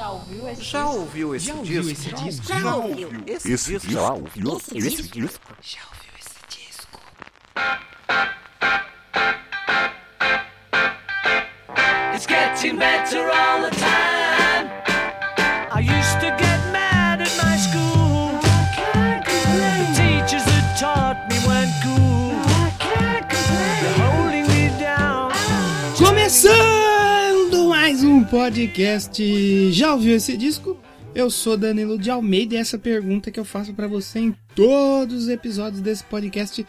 Já ouviu esse Já disco? ouviu esse Já disco? ouviu esse disco? Já ouviu esse, Esse disco? já ouviu Esse esse disco? disco? Já ouviu esse disco? It's getting better all the time. I used to get mad at my school. The teachers that taught me weren't cool. Podcast. Já ouviu esse disco? Eu sou Danilo de Almeida e essa pergunta que eu faço pra você em todos os episódios desse podcast,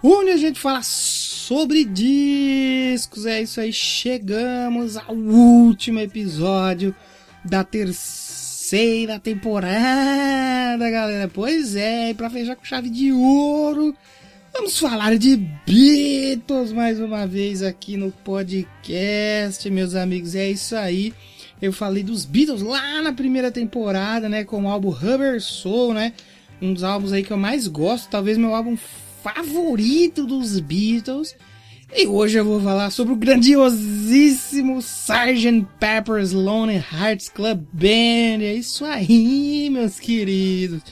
onde a gente fala sobre discos. É isso aí, chegamos ao último episódio da terceira temporada, galera. Pois é, e pra fechar com chave de ouro, Vamos falar de Beatles mais uma vez aqui no podcast, meus amigos. É isso aí. Eu falei dos Beatles lá na primeira temporada, né? Com o álbum Rubber Soul, né? Um dos álbuns aí que eu mais gosto, talvez meu álbum favorito dos Beatles. E hoje eu vou falar sobre o grandiosíssimo Sgt. Pepper's Lonely Hearts Club Band. É isso aí, meus queridos.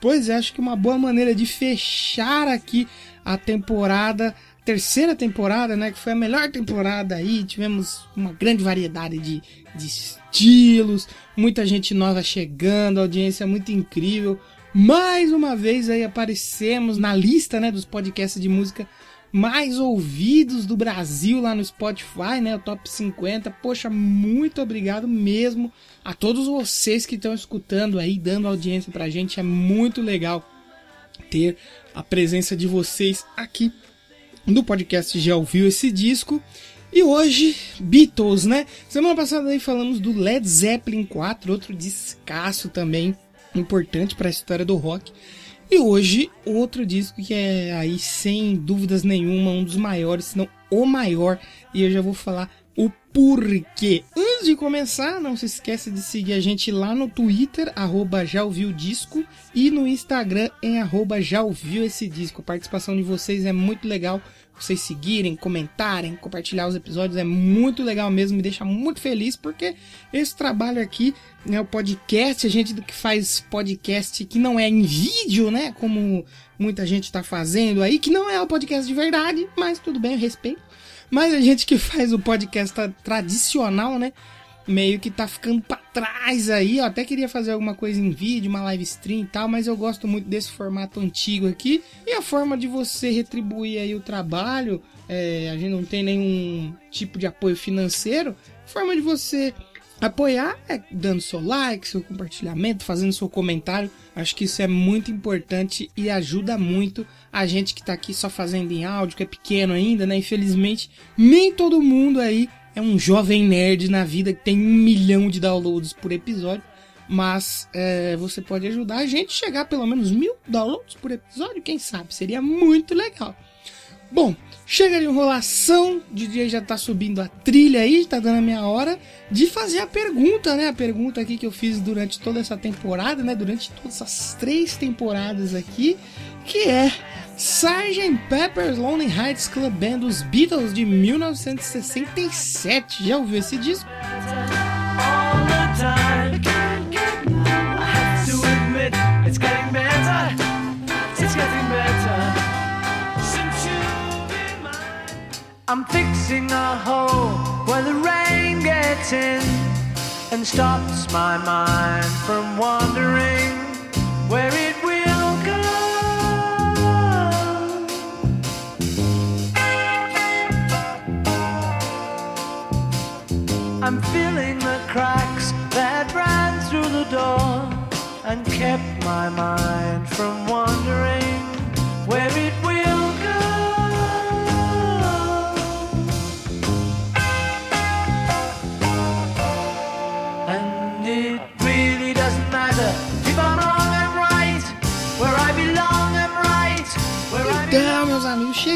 Pois é, acho que uma boa maneira de fechar aqui a temporada, terceira temporada, né? Que foi a melhor temporada aí. Tivemos uma grande variedade de, de estilos, muita gente nova chegando, audiência muito incrível. Mais uma vez aí aparecemos na lista, né, dos podcasts de música mais ouvidos do Brasil lá no Spotify, né? O top 50. Poxa, muito obrigado mesmo a todos vocês que estão escutando aí, dando audiência pra gente. É muito legal ter a presença de vocês aqui no podcast Já Ouviu Esse Disco. E hoje, Beatles, né? Semana passada aí falamos do Led Zeppelin 4, outro descasso também importante para a história do rock. E hoje, outro disco que é aí, sem dúvidas nenhuma, um dos maiores, se não o maior. E eu já vou falar o porquê. Antes de começar, não se esqueça de seguir a gente lá no Twitter, arroba disco, e no Instagram em arroba esse disco. A participação de vocês é muito legal. Vocês seguirem, comentarem, compartilhar os episódios é muito legal mesmo, me deixa muito feliz, porque esse trabalho aqui, né, o podcast, a gente que faz podcast que não é em vídeo, né, como muita gente tá fazendo aí, que não é o podcast de verdade, mas tudo bem, eu respeito. Mas a gente que faz o podcast tra- tradicional, né? Meio que tá ficando pra trás aí. Eu até queria fazer alguma coisa em vídeo, uma live stream e tal, mas eu gosto muito desse formato antigo aqui. E a forma de você retribuir aí o trabalho, é, a gente não tem nenhum tipo de apoio financeiro. Forma de você apoiar é dando seu like, seu compartilhamento, fazendo seu comentário. Acho que isso é muito importante e ajuda muito a gente que tá aqui só fazendo em áudio, que é pequeno ainda, né? Infelizmente, nem todo mundo aí é um jovem nerd na vida que tem um milhão de downloads por episódio. Mas é, você pode ajudar a gente a chegar a pelo menos mil downloads por episódio, quem sabe? Seria muito legal. Bom, chega de enrolação, o DJ já tá subindo a trilha aí, tá dando a minha hora de fazer a pergunta, né? A pergunta aqui que eu fiz durante toda essa temporada, né? Durante todas essas três temporadas aqui, que é Sgt. Pepper's Lonely Hearts Club Band dos Beatles de 1967. Já ouviu esse disco? I'm fixing a hole where the rain gets in and stops my mind from wandering where it will go. I'm filling the cracks that ran through the door and kept my mind from wandering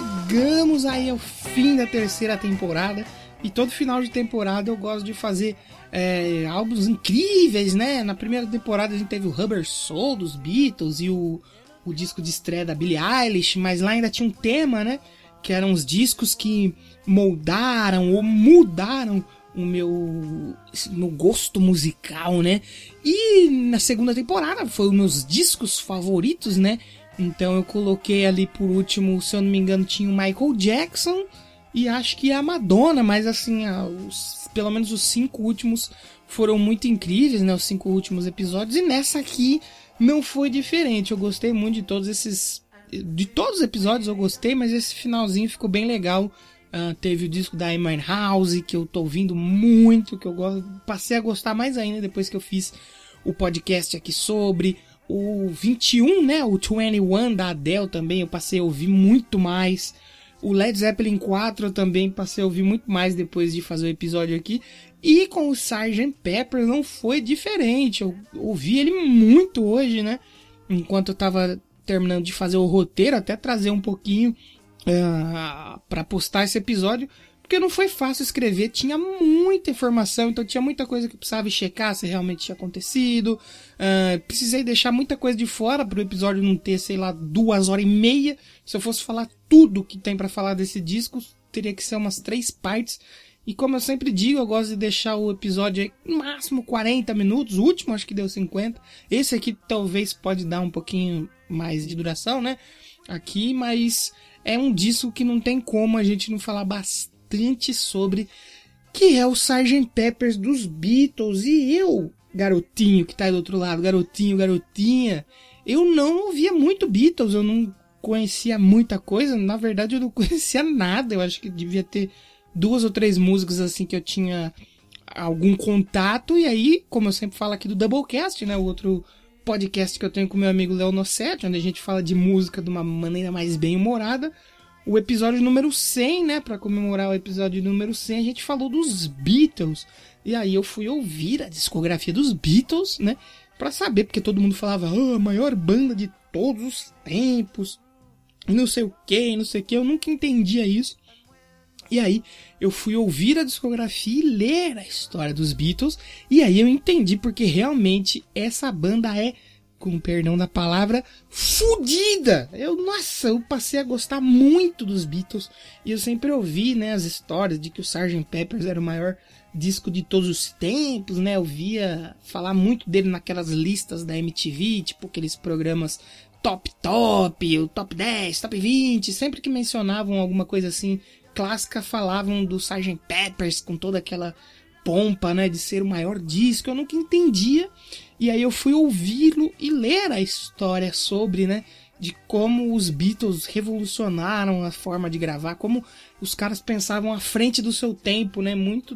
chegamos aí ao fim da terceira temporada. E todo final de temporada eu gosto de fazer é, álbuns incríveis, né? Na primeira temporada a gente teve o Rubber Soul dos Beatles e o, o disco de estreia da Billie Eilish, mas lá ainda tinha um tema, né? Que eram os discos que moldaram ou mudaram o meu, meu gosto musical, né? E na segunda temporada os meus discos favoritos, né? Então eu coloquei ali por último, se eu não me engano, tinha o Michael Jackson e acho que a Madonna, mas assim, os, pelo menos os cinco últimos foram muito incríveis, né? Os cinco últimos episódios. E nessa aqui não foi diferente. Eu gostei muito de todos esses. De todos os episódios eu gostei, mas esse finalzinho ficou bem legal. Uh, teve o disco da Amy House que eu tô ouvindo muito, que eu gosto, passei a gostar mais ainda depois que eu fiz o podcast aqui sobre. O 21, né? O 21 da Adele também, eu passei a ouvir muito mais. O Led Zeppelin 4 eu também passei a ouvir muito mais depois de fazer o episódio aqui. E com o Sgt. Pepper não foi diferente. Eu ouvi ele muito hoje, né? Enquanto eu tava terminando de fazer o roteiro, até trazer um pouquinho uh, ah, para postar esse episódio. Porque não foi fácil escrever, tinha muita informação, então tinha muita coisa que precisava checar se realmente tinha acontecido. Uh, precisei deixar muita coisa de fora para o episódio não ter, sei lá, duas horas e meia. Se eu fosse falar tudo que tem para falar desse disco, teria que ser umas três partes. E como eu sempre digo, eu gosto de deixar o episódio aí, no máximo 40 minutos. O último acho que deu 50. Esse aqui talvez pode dar um pouquinho mais de duração, né? Aqui, mas é um disco que não tem como a gente não falar bastante sobre, que é o Sgt. Peppers dos Beatles. E eu, garotinho que tá aí do outro lado, garotinho, garotinha, eu não ouvia muito Beatles, eu não conhecia muita coisa. Na verdade, eu não conhecia nada. Eu acho que devia ter duas ou três músicas assim que eu tinha algum contato. E aí, como eu sempre falo aqui do Doublecast, né? O outro podcast que eu tenho com meu amigo Léo Nossetti, onde a gente fala de música de uma maneira mais bem humorada. O episódio número 100, né? Para comemorar o episódio número 100, a gente falou dos Beatles. E aí eu fui ouvir a discografia dos Beatles, né? Pra saber, porque todo mundo falava, oh, a maior banda de todos os tempos, não sei o que, não sei o que. Eu nunca entendia isso. E aí eu fui ouvir a discografia e ler a história dos Beatles. E aí eu entendi porque realmente essa banda é, com perdão da palavra, fodida. Eu, nossa, eu passei a gostar muito dos Beatles. E eu sempre ouvi, né, as histórias de que o Sgt. Peppers era o maior disco de todos os tempos, né? Eu via falar muito dele naquelas listas da MTV, tipo aqueles programas top top, o top 10, top 20, sempre que mencionavam alguma coisa assim clássica falavam do Sgt. Peppers com toda aquela pompa, né, de ser o maior disco, eu nunca entendia. E aí eu fui ouvi-lo e ler a história sobre, né, de como os Beatles revolucionaram a forma de gravar, como os caras pensavam à frente do seu tempo, né, muito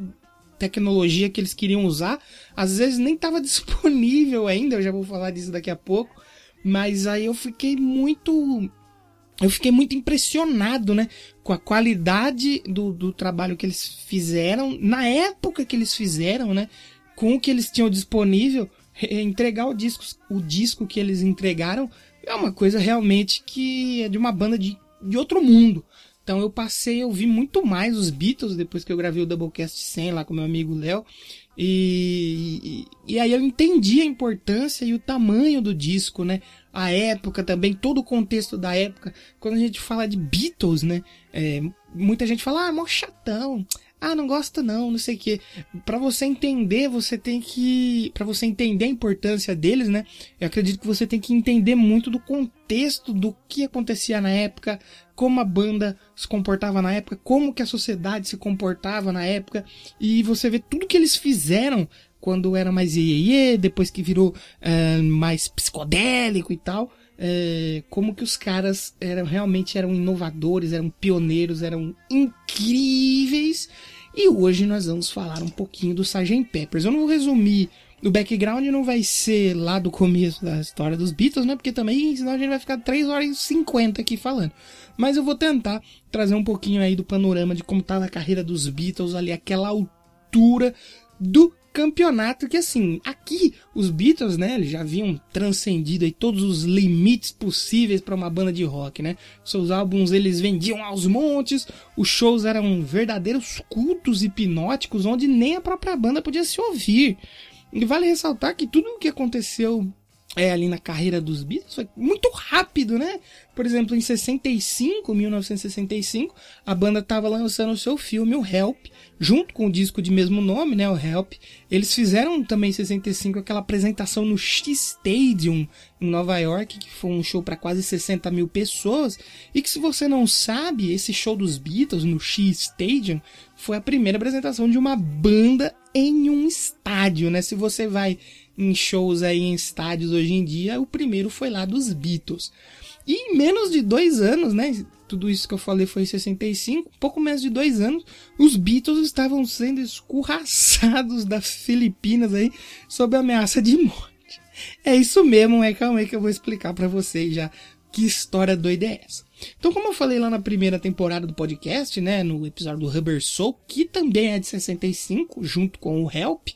tecnologia que eles queriam usar, às vezes nem estava disponível ainda, eu já vou falar disso daqui a pouco, mas aí eu fiquei muito eu fiquei muito impressionado, né, com a qualidade do, do trabalho que eles fizeram, na época que eles fizeram, né, com o que eles tinham disponível, entregar o disco, o disco que eles entregaram é uma coisa realmente que é de uma banda de, de outro mundo. Então eu passei a ouvir muito mais os Beatles depois que eu gravei o Doublecast 100 lá com meu amigo Léo. E, e, e, aí eu entendi a importância e o tamanho do disco, né? A época também, todo o contexto da época. Quando a gente fala de Beatles, né? É, muita gente fala, ah, mó chatão. Ah, não gosto não, não sei o que. Para você entender, você tem que, para você entender a importância deles, né? Eu acredito que você tem que entender muito do contexto do que acontecia na época, como a banda se comportava na época, como que a sociedade se comportava na época, e você vê tudo que eles fizeram quando era mais iê, depois que virou uh, mais psicodélico e tal. É, como que os caras eram realmente eram inovadores, eram pioneiros, eram incríveis. E hoje nós vamos falar um pouquinho do Sgt. Peppers. Eu não vou resumir o background não vai ser lá do começo da história dos Beatles, né? Porque também, senão a gente vai ficar 3 horas e 50 aqui falando. Mas eu vou tentar trazer um pouquinho aí do panorama de como estava a carreira dos Beatles ali, aquela altura do campeonato que assim, aqui os Beatles, né, eles já haviam transcendido aí todos os limites possíveis para uma banda de rock, né? Seus álbuns eles vendiam aos montes, os shows eram verdadeiros cultos hipnóticos onde nem a própria banda podia se ouvir. E vale ressaltar que tudo o que aconteceu é, ali na carreira dos Beatles foi muito rápido, né? Por exemplo, em 65, 1965, a banda estava lançando o seu filme, o Help, junto com o disco de mesmo nome, né, o Help. Eles fizeram também em 65 aquela apresentação no X-Stadium, em Nova York, que foi um show para quase 60 mil pessoas. E que se você não sabe, esse show dos Beatles no X-Stadium foi a primeira apresentação de uma banda em um estádio, né? Se você vai em shows aí em estádios hoje em dia, o primeiro foi lá dos Beatles. E em menos de dois anos, né? Tudo isso que eu falei foi em 65, pouco menos de dois anos, os Beatles estavam sendo escorraçados das Filipinas aí sob ameaça de morte. É isso mesmo, é calma aí que eu vou explicar para vocês já que história doida é essa. Então, como eu falei lá na primeira temporada do podcast, né, no episódio do Rubber Soul, que também é de 65, junto com o Help,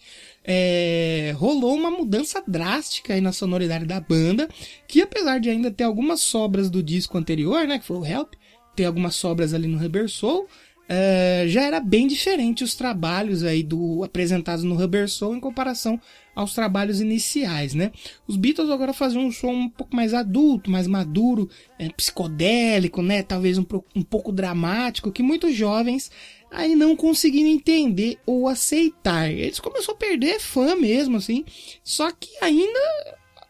é, rolou uma mudança drástica aí na sonoridade da banda, que apesar de ainda ter algumas sobras do disco anterior, né, que foi o Help, ter algumas sobras ali no Rubber Soul, é, já era bem diferente os trabalhos aí do apresentados no Rubber Soul em comparação aos trabalhos iniciais, né? Os Beatles agora faziam um som um pouco mais adulto, mais maduro, é, psicodélico, né? Talvez um, um pouco dramático, que muitos jovens aí não conseguiram entender ou aceitar. Eles começaram a perder fã mesmo, assim. Só que ainda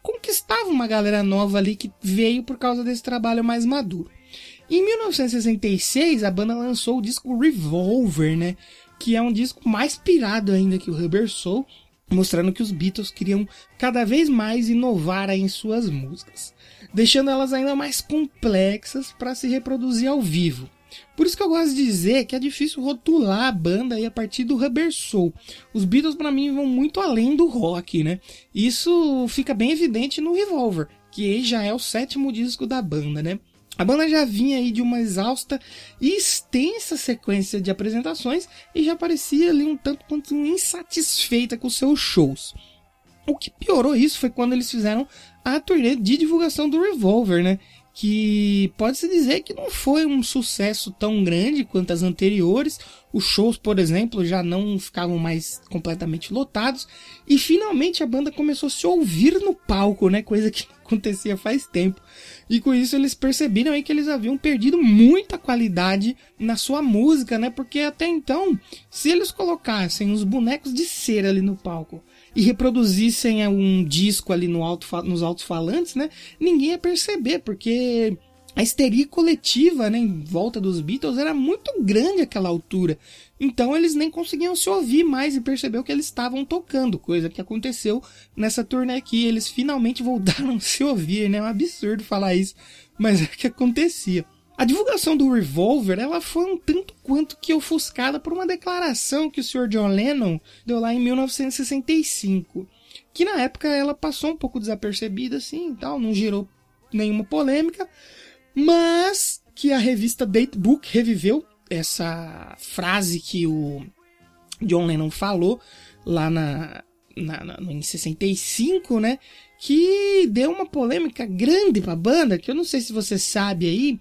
conquistava uma galera nova ali que veio por causa desse trabalho mais maduro. Em 1966, a banda lançou o disco Revolver, né? Que é um disco mais pirado ainda que o Rubber Soul, mostrando que os Beatles queriam cada vez mais inovar em suas músicas, deixando elas ainda mais complexas para se reproduzir ao vivo. Por isso que eu gosto de dizer que é difícil rotular a banda aí a partir do Rubber Soul. Os Beatles para mim vão muito além do rock, né? Isso fica bem evidente no Revolver, que já é o sétimo disco da banda, né? A banda já vinha aí de uma exausta e extensa sequência de apresentações e já parecia ali um tanto quanto insatisfeita com seus shows. O que piorou isso foi quando eles fizeram a turnê de divulgação do Revolver, né? Que pode-se dizer que não foi um sucesso tão grande quanto as anteriores. Os shows, por exemplo, já não ficavam mais completamente lotados. E finalmente a banda começou a se ouvir no palco, né? Coisa que acontecia faz tempo. E com isso eles perceberam aí que eles haviam perdido muita qualidade na sua música, né? Porque até então, se eles colocassem os bonecos de cera ali no palco e reproduzissem um disco ali no alto, nos alto-falantes, né? Ninguém ia perceber, porque a histeria coletiva né, em volta dos Beatles era muito grande àquela altura. Então eles nem conseguiam se ouvir mais e perceber o que eles estavam tocando, coisa que aconteceu nessa turnê aqui. Eles finalmente voltaram a se ouvir, né? É um absurdo falar isso, mas é o que acontecia. A divulgação do Revolver ela foi um tanto quanto que ofuscada por uma declaração que o Sr. John Lennon deu lá em 1965, que na época ela passou um pouco desapercebida assim, tal, não gerou nenhuma polêmica, mas que a revista Datebook reviveu essa frase que o John Lennon falou lá na, na, na, em 65, né? Que deu uma polêmica grande pra banda, que eu não sei se você sabe aí,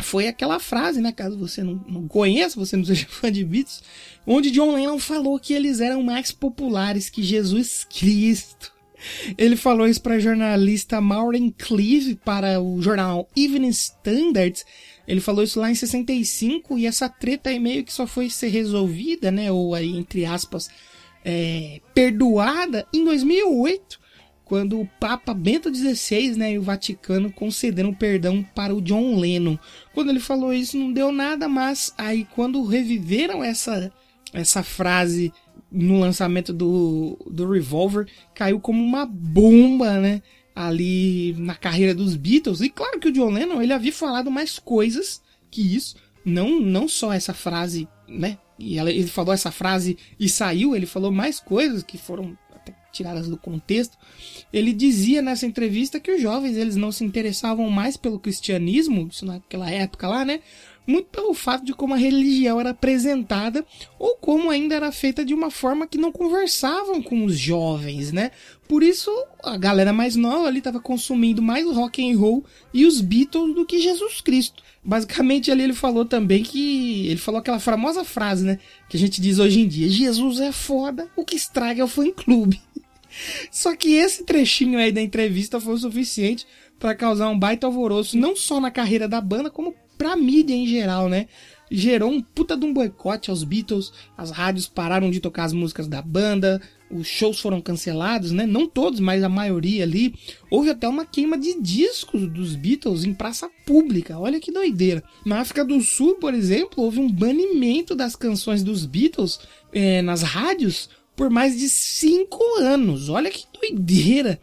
foi aquela frase, né? Caso você não, não conheça, você não seja fã de Beatles, onde John Lennon falou que eles eram mais populares que Jesus Cristo. Ele falou isso para a jornalista Maureen Cleave para o jornal Evening Standard. Ele falou isso lá em 65 e essa treta aí meio que só foi ser resolvida, né? Ou aí, entre aspas, é, perdoada em 2008 quando o Papa Bento XVI né, e o Vaticano concederam perdão para o John Lennon. Quando ele falou isso, não deu nada, mas aí quando reviveram essa, essa frase no lançamento do, do Revolver, caiu como uma bomba, né? Ali na carreira dos Beatles. E claro que o John Lennon ele havia falado mais coisas que isso. Não, não só essa frase, né? E ela, ele falou essa frase e saiu, ele falou mais coisas que foram tiradas do contexto, ele dizia nessa entrevista que os jovens eles não se interessavam mais pelo cristianismo, isso naquela época lá, né? Muito pelo fato de como a religião era apresentada ou como ainda era feita de uma forma que não conversavam com os jovens, né? Por isso a galera mais nova ali estava consumindo mais rock and roll e os Beatles do que Jesus Cristo. Basicamente ali ele falou também que ele falou aquela famosa frase, né, que a gente diz hoje em dia: Jesus é foda, o que estraga é o fã clube. Só que esse trechinho aí da entrevista foi o suficiente para causar um baita alvoroço, não só na carreira da banda, como pra mídia em geral, né? Gerou um puta de um boicote aos Beatles, as rádios pararam de tocar as músicas da banda, os shows foram cancelados, né? Não todos, mas a maioria ali. Houve até uma queima de discos dos Beatles em praça pública. Olha que doideira. Na África do Sul, por exemplo, houve um banimento das canções dos Beatles eh, nas rádios por mais de cinco anos. Olha que doideira!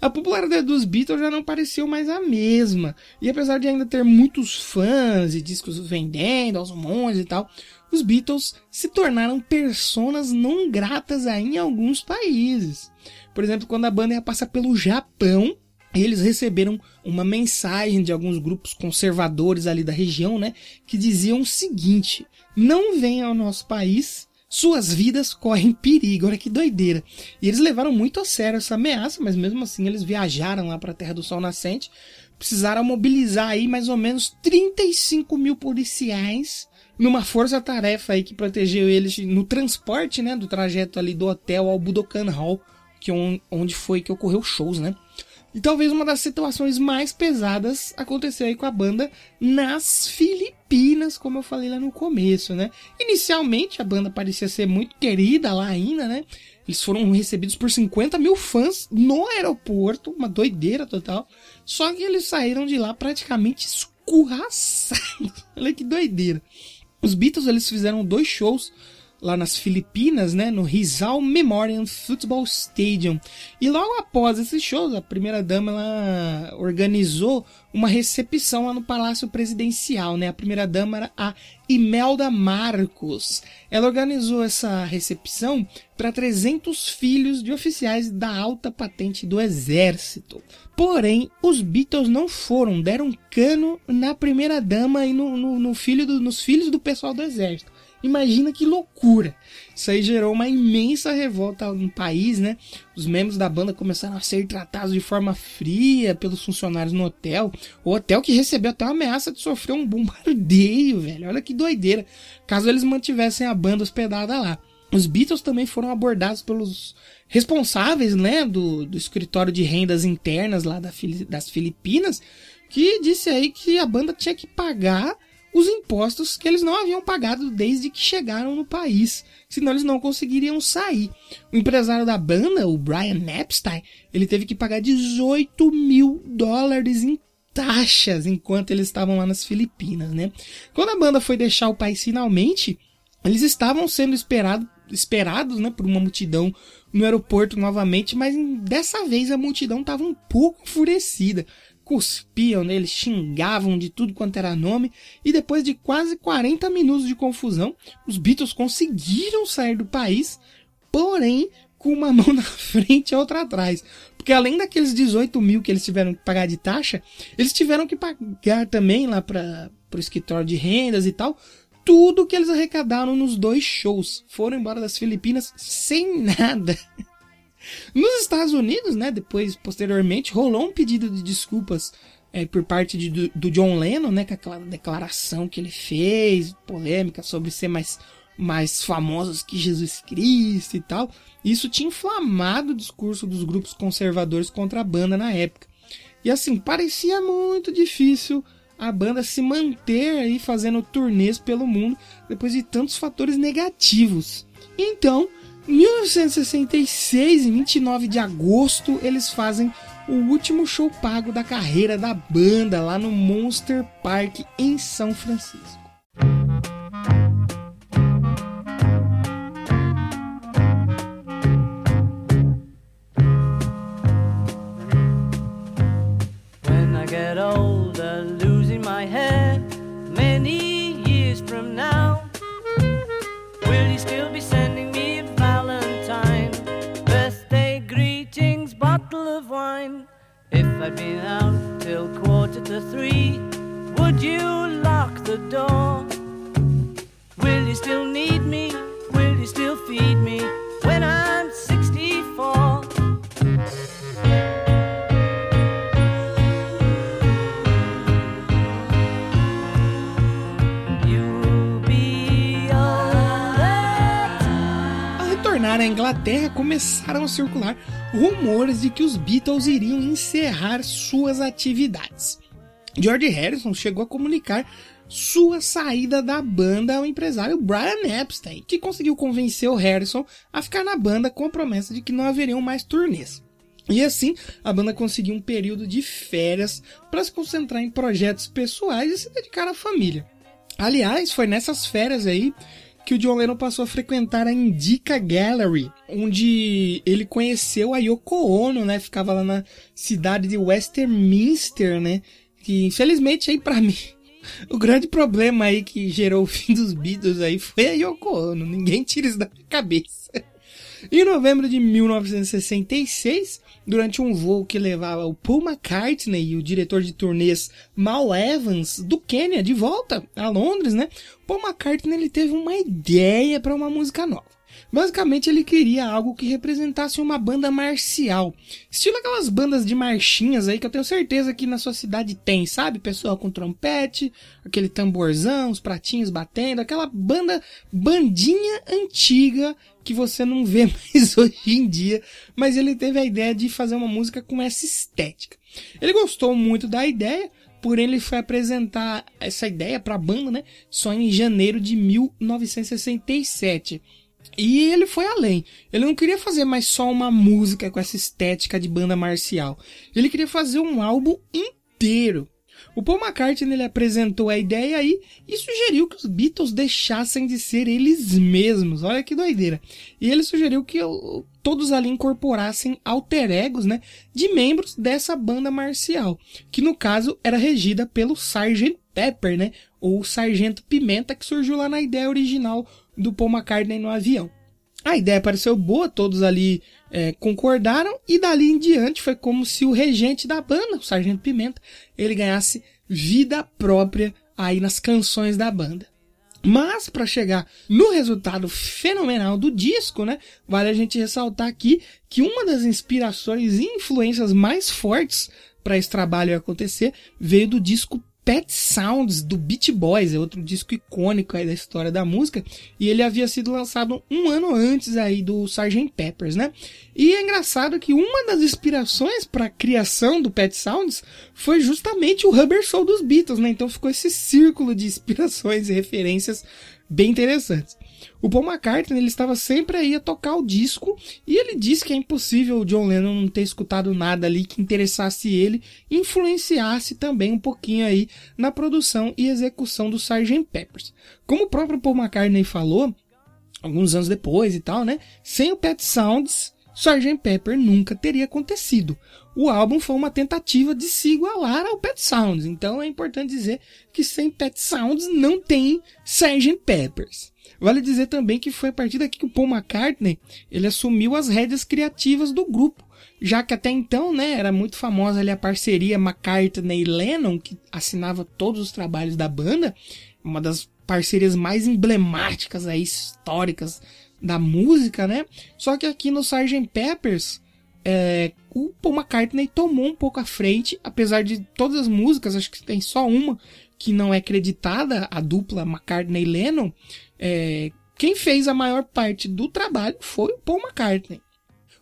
A popularidade dos Beatles já não pareceu mais a mesma. E apesar de ainda ter muitos fãs e discos vendendo aos montes e tal, os Beatles se tornaram personas não gratas aí em alguns países. Por exemplo, quando a banda ia passar pelo Japão, eles receberam uma mensagem de alguns grupos conservadores ali da região, né, que diziam o seguinte: não venham ao nosso país suas vidas correm perigo. Olha que doideira. E eles levaram muito a sério essa ameaça, mas mesmo assim eles viajaram lá para a Terra do Sol Nascente. Precisaram mobilizar aí mais ou menos 35 mil policiais numa força-tarefa aí que protegeu eles no transporte, né, do trajeto ali do hotel ao Budokan Hall, que é onde foi que ocorreu shows, né? E talvez uma das situações mais pesadas aconteceu aí com a banda nas Filipinas, como eu falei lá no começo, né? Inicialmente a banda parecia ser muito querida lá ainda, né? Eles foram recebidos por 50 mil fãs no aeroporto, uma doideira total. Só que eles saíram de lá praticamente escorraçados. Olha que doideira. Os Beatles eles fizeram dois shows lá nas Filipinas, né, no Rizal Memorial Football Stadium. E logo após esses shows, a primeira dama ela organizou uma recepção lá no Palácio Presidencial, né? A primeira dama era a Imelda Marcos. Ela organizou essa recepção para 300 filhos de oficiais da alta patente do exército. Porém, os Beatles não foram, deram cano na primeira dama e no, no, no filho do, nos filhos do pessoal do exército. Imagina que loucura! Isso aí gerou uma imensa revolta no país, né? Os membros da banda começaram a ser tratados de forma fria pelos funcionários no hotel. O hotel que recebeu até uma ameaça de sofrer um bombardeio, velho. Olha que doideira. Caso eles mantivessem a banda hospedada lá. Os Beatles também foram abordados pelos responsáveis, né, do, do escritório de rendas internas lá da, das Filipinas, que disse aí que a banda tinha que pagar os impostos que eles não haviam pagado desde que chegaram no país, senão eles não conseguiriam sair. O empresário da banda, o Brian Epstein, ele teve que pagar 18 mil dólares em taxas enquanto eles estavam lá nas Filipinas, né? Quando a banda foi deixar o país finalmente, eles estavam sendo esperado, esperados, né, por uma multidão no aeroporto novamente, mas dessa vez a multidão estava um pouco enfurecida cuspiam neles, xingavam de tudo quanto era nome, e depois de quase 40 minutos de confusão, os Beatles conseguiram sair do país, porém com uma mão na frente e outra atrás. Porque além daqueles 18 mil que eles tiveram que pagar de taxa, eles tiveram que pagar também lá para o escritório de rendas e tal, tudo que eles arrecadaram nos dois shows. Foram embora das Filipinas sem nada. Nos Estados Unidos, né, depois, posteriormente, rolou um pedido de desculpas é, por parte de, do, do, John Lennon, né, com aquela declaração que ele fez, polêmica sobre ser mais, mais famosos que Jesus Cristo e tal. Isso tinha inflamado o discurso dos grupos conservadores contra a banda na época. E assim, parecia muito difícil a banda se manter aí fazendo turnês pelo mundo depois de tantos fatores negativos. Então, 1966, em 29 de agosto, eles fazem o último show pago da carreira da banda lá no Monster Park em São Francisco. I'd been out till quarter to three, would you lock the door? Will you still need me? Will you still feed me À Inglaterra começaram a circular rumores de que os Beatles iriam encerrar suas atividades. George Harrison chegou a comunicar sua saída da banda ao empresário Brian Epstein, que conseguiu convencer o Harrison a ficar na banda com a promessa de que não haveriam mais turnês. E assim, a banda conseguiu um período de férias para se concentrar em projetos pessoais e se dedicar à família. Aliás, foi nessas férias aí que o John Lennon passou a frequentar a Indica Gallery, onde ele conheceu a Yoko Ono, né? Ficava lá na cidade de Westminster, né? Que infelizmente aí para mim o grande problema aí que gerou o fim dos Beatles aí foi a Yoko Ono. Ninguém tira isso da minha cabeça. Em novembro de 1966, durante um voo que levava o Paul McCartney e o diretor de turnês Mal Evans do Quênia de volta a Londres, né? Paul McCartney ele teve uma ideia para uma música nova. Basicamente, ele queria algo que representasse uma banda marcial. Estilo aquelas bandas de marchinhas aí que eu tenho certeza que na sua cidade tem, sabe? Pessoal com trompete, aquele tamborzão, os pratinhos batendo, aquela banda, bandinha antiga que você não vê mais hoje em dia. Mas ele teve a ideia de fazer uma música com essa estética. Ele gostou muito da ideia, porém ele foi apresentar essa ideia para a banda, né? Só em janeiro de 1967. E ele foi além. Ele não queria fazer mais só uma música com essa estética de banda marcial. Ele queria fazer um álbum inteiro. O Paul McCartney ele apresentou a ideia aí e sugeriu que os Beatles deixassem de ser eles mesmos. Olha que doideira. E ele sugeriu que todos ali incorporassem alter egos, né, de membros dessa banda marcial, que no caso era regida pelo Sgt. Pepper, né, ou Sargento Pimenta, que surgiu lá na ideia original do Paul McCartney no avião. A ideia pareceu boa, todos ali é, concordaram e dali em diante foi como se o regente da banda, o Sargento Pimenta, ele ganhasse vida própria aí nas canções da banda. Mas para chegar no resultado fenomenal do disco, né, vale a gente ressaltar aqui que uma das inspirações e influências mais fortes para esse trabalho acontecer veio do disco Pet Sounds do Beach Boys, é outro disco icônico aí da história da música, e ele havia sido lançado um ano antes aí do Sgt. Peppers, né? E é engraçado que uma das inspirações para a criação do Pet Sounds foi justamente o Rubber Soul dos Beatles, né? Então ficou esse círculo de inspirações e referências bem interessantes. O Paul McCartney ele estava sempre aí a tocar o disco e ele disse que é impossível o John Lennon não ter escutado nada ali que interessasse ele influenciasse também um pouquinho aí na produção e execução do Sgt. Peppers. Como o próprio Paul McCartney falou, alguns anos depois e tal, né? Sem o Pet Sounds, Sgt. Pepper nunca teria acontecido. O álbum foi uma tentativa de se igualar ao Pet Sounds, então é importante dizer que sem Pet Sounds não tem Sgt. Peppers. Vale dizer também que foi a partir daqui que o Paul McCartney ele assumiu as rédeas criativas do grupo, já que até então, né, era muito famosa ali a parceria McCartney e Lennon, que assinava todos os trabalhos da banda, uma das parcerias mais emblemáticas aí, históricas da música, né? Só que aqui no Sgt. Peppers, é, o Paul McCartney tomou um pouco à frente, apesar de todas as músicas, acho que tem só uma que não é creditada, a dupla McCartney-Lennon, é, quem fez a maior parte do trabalho foi o Paul McCartney.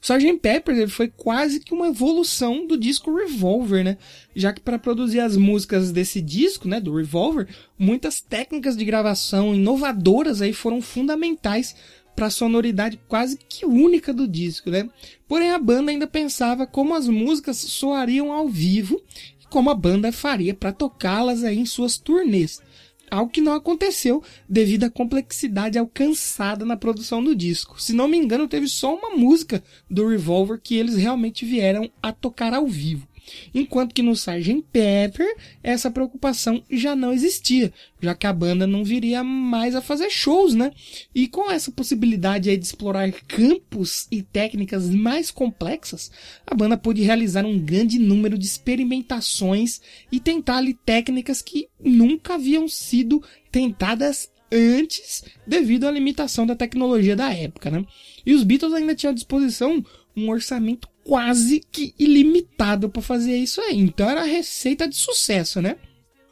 O Sgt. Pepper ele foi quase que uma evolução do disco Revolver, né? Já que para produzir as músicas desse disco, né, do Revolver, muitas técnicas de gravação inovadoras aí foram fundamentais para a sonoridade quase que única do disco, né? Porém a banda ainda pensava como as músicas soariam ao vivo e como a banda faria para tocá-las em suas turnês algo que não aconteceu devido à complexidade alcançada na produção do disco. Se não me engano, teve só uma música do Revolver que eles realmente vieram a tocar ao vivo. Enquanto que no Sgt. Pepper essa preocupação já não existia, já que a banda não viria mais a fazer shows, né? E com essa possibilidade aí de explorar campos e técnicas mais complexas, a banda pôde realizar um grande número de experimentações e tentar ali técnicas que nunca haviam sido tentadas antes devido à limitação da tecnologia da época, né? E os Beatles ainda tinham à disposição um orçamento quase que ilimitado para fazer isso aí. Então era receita de sucesso, né?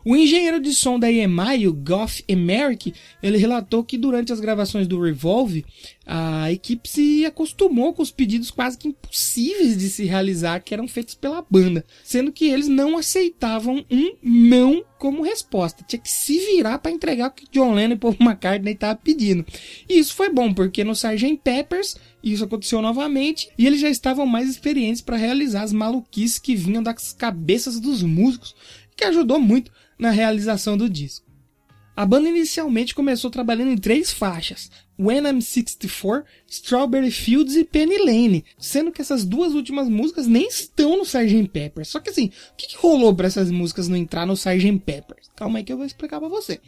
O engenheiro de som da EMI, o Goff Emerick, ele relatou que durante as gravações do Revolve, a equipe se acostumou com os pedidos quase que impossíveis de se realizar que eram feitos pela banda, sendo que eles não aceitavam um não como resposta. Tinha que se virar para entregar o que John Lennon e Paul McCartney estavam pedindo. E isso foi bom, porque no Sgt. Peppers isso aconteceu novamente e eles já estavam mais experientes para realizar as maluquices que vinham das cabeças dos músicos, que ajudou muito na realização do disco. A banda inicialmente começou trabalhando em três faixas: When I'm 64, Strawberry Fields e Penny Lane, sendo que essas duas últimas músicas nem estão no Sgt. Pepper. Só que assim, o que, rolou para essas músicas não entrar no Sgt. Pepper? Calma aí que eu vou explicar para você.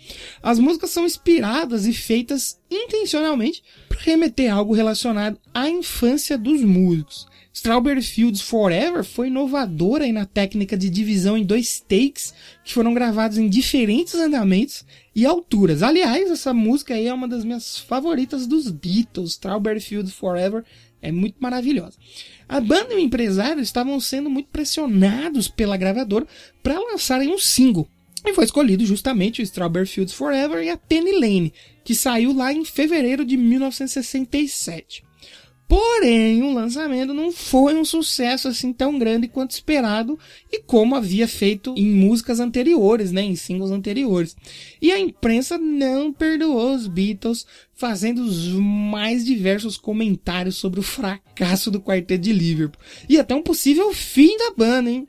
As músicas são inspiradas e feitas intencionalmente para remeter algo relacionado à infância dos músicos. Strawberry Fields Forever foi inovadora na técnica de divisão em dois takes que foram gravados em diferentes andamentos e alturas. Aliás, essa música aí é uma das minhas favoritas dos Beatles. Strawberry Fields Forever é muito maravilhosa. A banda e o empresário estavam sendo muito pressionados pela gravadora para lançarem um single. E foi escolhido justamente o Strawberry Fields Forever e a Penny Lane, que saiu lá em fevereiro de 1967. Porém, o lançamento não foi um sucesso assim tão grande quanto esperado e como havia feito em músicas anteriores, né, em singles anteriores. E a imprensa não perdoou os Beatles, fazendo os mais diversos comentários sobre o fracasso do quarteto de Liverpool e até um possível fim da banda, hein?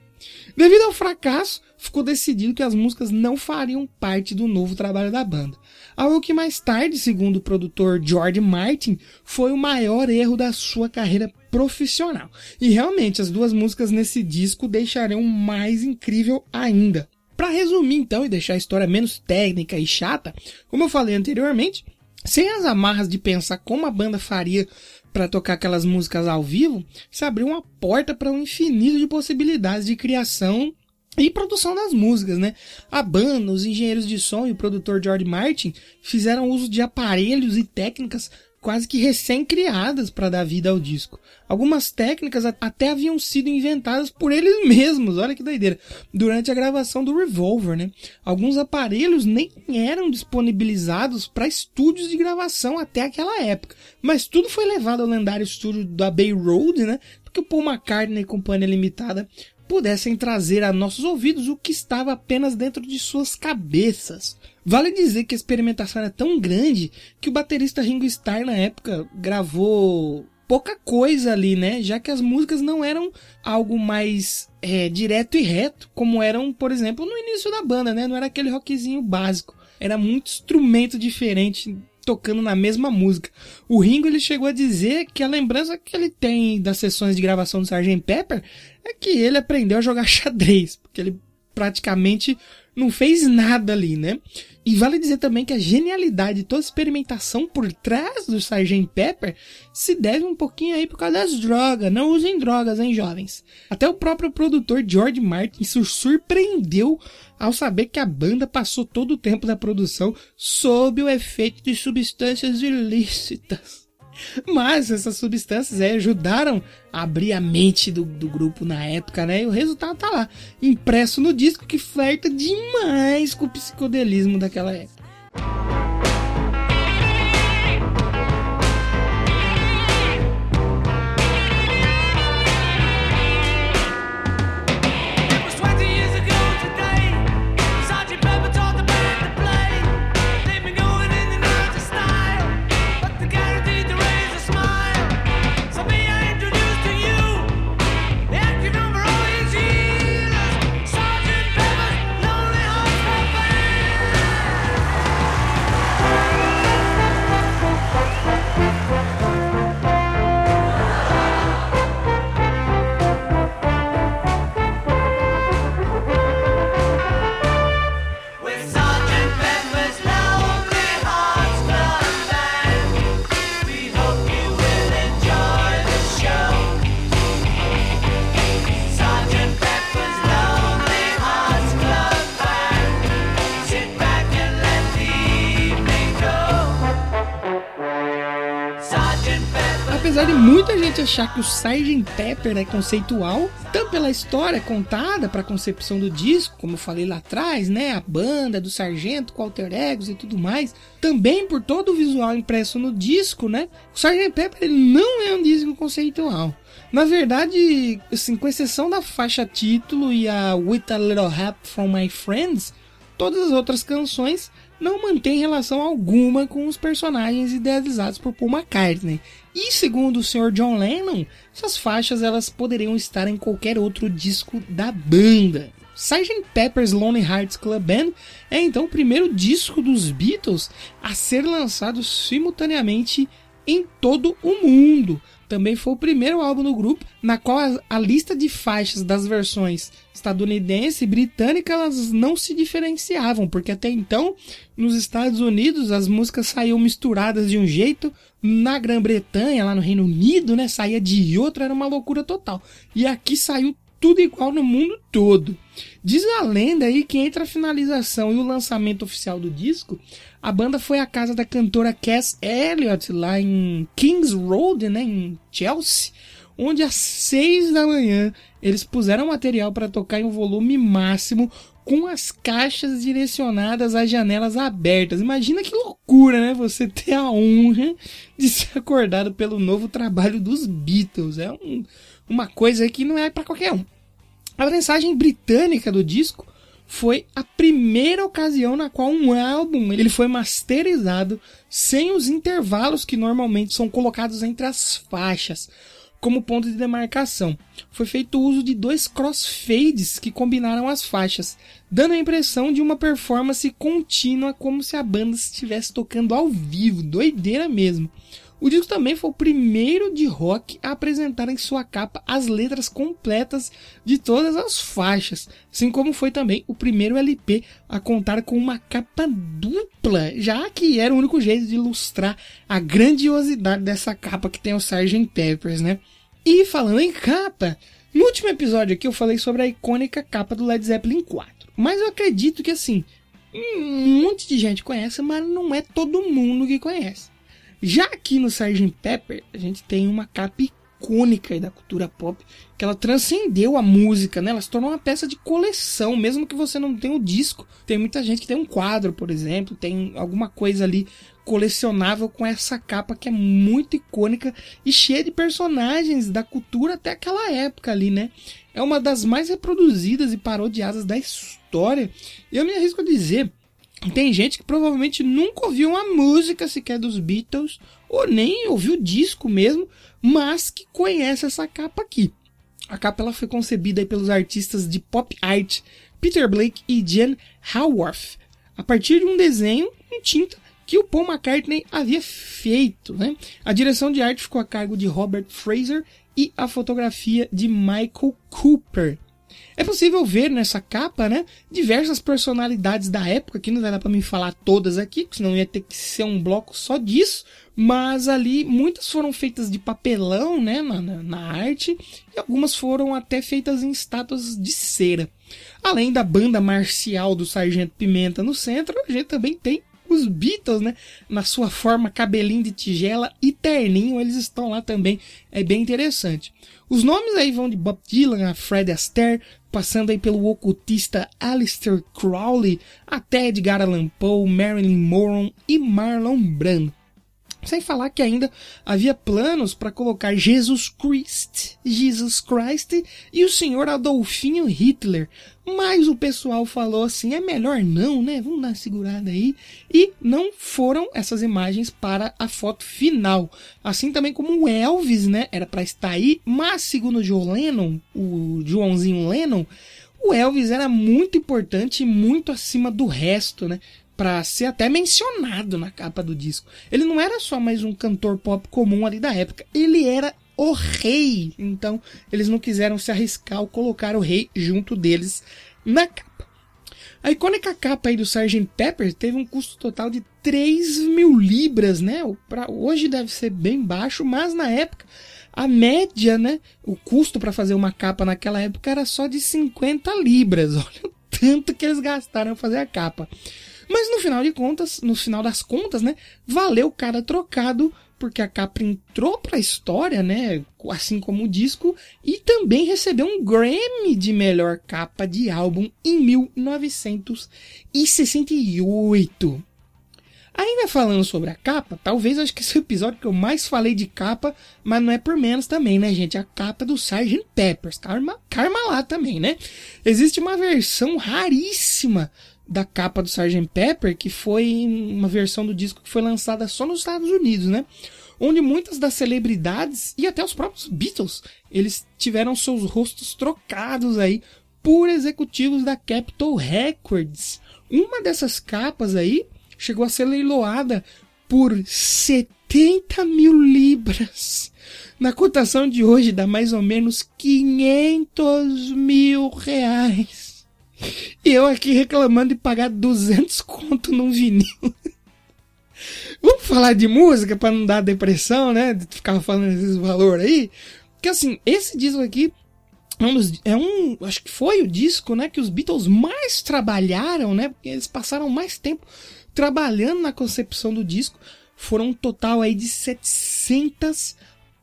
Devido ao fracasso, ficou decidido que as músicas não fariam parte do novo trabalho da banda. Algo que mais tarde, segundo o produtor George Martin, foi o maior erro da sua carreira profissional. E realmente, as duas músicas nesse disco deixarão mais incrível ainda. Para resumir então e deixar a história menos técnica e chata, como eu falei anteriormente, sem as amarras de pensar como a banda faria para tocar aquelas músicas ao vivo, se abriu uma porta para um infinito de possibilidades de criação e produção das músicas, né? A banda, os engenheiros de som e o produtor George Martin fizeram uso de aparelhos e técnicas quase que recém-criadas para dar vida ao disco. Algumas técnicas até haviam sido inventadas por eles mesmos, olha que doideira, durante a gravação do Revolver, né? Alguns aparelhos nem eram disponibilizados para estúdios de gravação até aquela época, mas tudo foi levado ao lendário estúdio da Bay Road, né? Porque o Paul McCartney Companhia Limitada pudessem trazer a nossos ouvidos o que estava apenas dentro de suas cabeças. Vale dizer que a experimentação era tão grande que o baterista Ringo Starr na época gravou pouca coisa ali, né? Já que as músicas não eram algo mais é, direto e reto, como eram, por exemplo, no início da banda, né? Não era aquele rockzinho básico. Era muito instrumento diferente tocando na mesma música. O Ringo ele chegou a dizer que a lembrança que ele tem das sessões de gravação do Sgt. Pepper é que ele aprendeu a jogar xadrez, porque ele praticamente não fez nada ali, né? E vale dizer também que a genialidade de toda a experimentação por trás do Sgt. Pepper se deve um pouquinho aí por causa das drogas. Não usem drogas, hein, jovens? Até o próprio produtor George Martin se surpreendeu ao saber que a banda passou todo o tempo da produção sob o efeito de substâncias ilícitas. Mas essas substâncias aí ajudaram a abrir a mente do, do grupo na época, né? E o resultado tá lá, impresso no disco que flerta demais com o psicodelismo daquela época. Achar que o Sgt. Pepper é conceitual, tanto pela história contada para a concepção do disco, como eu falei lá atrás, né, a banda do sargento com alter egos e tudo mais, também por todo o visual impresso no disco, né, o Sgt. Pepper não é um disco conceitual. Na verdade, assim, com exceção da faixa título e a With a Little Help from My Friends, todas as outras canções não mantêm relação alguma com os personagens idealizados por Paul McCartney. E segundo o Sr. John Lennon, essas faixas elas poderiam estar em qualquer outro disco da banda. Sgt. Pepper's Lonely Hearts Club Band é então o primeiro disco dos Beatles a ser lançado simultaneamente em todo o mundo. Também foi o primeiro álbum do grupo na qual a, a lista de faixas das versões estadunidense e britânica elas não se diferenciavam, porque até então nos Estados Unidos as músicas saíam misturadas de um jeito, na Grã-Bretanha, lá no Reino Unido, né, saía de outro, era uma loucura total. E aqui saiu tudo igual no mundo todo. Diz a lenda aí que entre a finalização e o lançamento oficial do disco, a banda foi à casa da cantora Cass Elliot lá em Kings Road, né, em Chelsea, onde às seis da manhã eles puseram material para tocar em um volume máximo com as caixas direcionadas às janelas abertas. Imagina que loucura, né? Você ter a honra de ser acordado pelo novo trabalho dos Beatles. É um, uma coisa que não é para qualquer um. A mensagem britânica do disco foi a primeira ocasião na qual um álbum ele foi masterizado sem os intervalos que normalmente são colocados entre as faixas como ponto de demarcação. Foi feito uso de dois crossfades que combinaram as faixas, dando a impressão de uma performance contínua como se a banda estivesse tocando ao vivo, doideira mesmo. O disco também foi o primeiro de rock a apresentar em sua capa as letras completas de todas as faixas, assim como foi também o primeiro LP a contar com uma capa dupla, já que era o único jeito de ilustrar a grandiosidade dessa capa que tem o Sgt. Peppers, né? E falando em capa, no último episódio aqui eu falei sobre a icônica capa do Led Zeppelin 4, mas eu acredito que assim, um monte de gente conhece, mas não é todo mundo que conhece. Já aqui no Sgt. Pepper, a gente tem uma capa icônica da cultura pop, que ela transcendeu a música, né? Ela se tornou uma peça de coleção, mesmo que você não tenha o disco. Tem muita gente que tem um quadro, por exemplo, tem alguma coisa ali colecionável com essa capa que é muito icônica e cheia de personagens da cultura até aquela época ali, né? É uma das mais reproduzidas e parodiadas da história. Eu me arrisco a dizer tem gente que provavelmente nunca ouviu uma música sequer dos Beatles, ou nem ouviu o disco mesmo, mas que conhece essa capa aqui. A capa ela foi concebida pelos artistas de pop art Peter Blake e Jen Haworth, a partir de um desenho em tinta que o Paul McCartney havia feito. Né? A direção de arte ficou a cargo de Robert Fraser e a fotografia de Michael Cooper. É possível ver nessa capa, né, diversas personalidades da época, que não vai dar para me falar todas aqui, senão ia ter que ser um bloco só disso, mas ali muitas foram feitas de papelão, né, na, na, na arte, e algumas foram até feitas em estátuas de cera. Além da banda marcial do Sargento Pimenta no centro, a gente também tem os Beatles, né? Na sua forma cabelinho de tigela e terninho, eles estão lá também. É bem interessante. Os nomes aí vão de Bob Dylan a Fred Astaire, passando aí pelo ocultista Aleister Crowley, até Edgar Allan Poe, Marilyn Monroe e Marlon Brando. Sem falar que ainda havia planos para colocar Jesus Christ, Jesus Christ e o senhor Adolfinho Hitler. Mas o pessoal falou assim, é melhor não, né? Vamos dar uma segurada aí. E não foram essas imagens para a foto final. Assim também como o Elvis, né? Era para estar aí, mas segundo o Joe Lennon, o Joãozinho Lennon, o Elvis era muito importante e muito acima do resto, né? Para ser até mencionado na capa do disco. Ele não era só mais um cantor pop comum ali da época, ele era o rei. Então, eles não quiseram se arriscar ao colocar o rei junto deles na capa. A icônica capa aí do Sgt. Pepper teve um custo total de 3 mil libras, né? Pra, hoje deve ser bem baixo, mas na época a média, né? O custo para fazer uma capa naquela época era só de 50 libras. Olha o tanto que eles gastaram fazer a capa. Mas no final de contas, no final das contas, né, valeu cada trocado, porque a capa entrou pra história, né? Assim como o disco, e também recebeu um Grammy de melhor capa de álbum em 1968. Ainda falando sobre a capa, talvez acho que esse é o episódio que eu mais falei de capa, mas não é por menos também, né, gente? A capa do Sgt. Peppers, Karma, Karma lá também, né? Existe uma versão raríssima da capa do Sgt. Pepper, que foi uma versão do disco que foi lançada só nos Estados Unidos, né? Onde muitas das celebridades e até os próprios Beatles, eles tiveram seus rostos trocados aí por executivos da Capitol Records. Uma dessas capas aí chegou a ser leiloada por 70 mil libras. Na cotação de hoje dá mais ou menos 500 mil reais. E eu aqui reclamando de pagar 200 conto num vinil. Vamos falar de música para não dar depressão, né? De ficar falando esses valores aí. Porque assim, esse disco aqui é um, dos, é um, acho que foi o disco, né, que os Beatles mais trabalharam, né? Porque eles passaram mais tempo trabalhando na concepção do disco. Foram um total aí de 700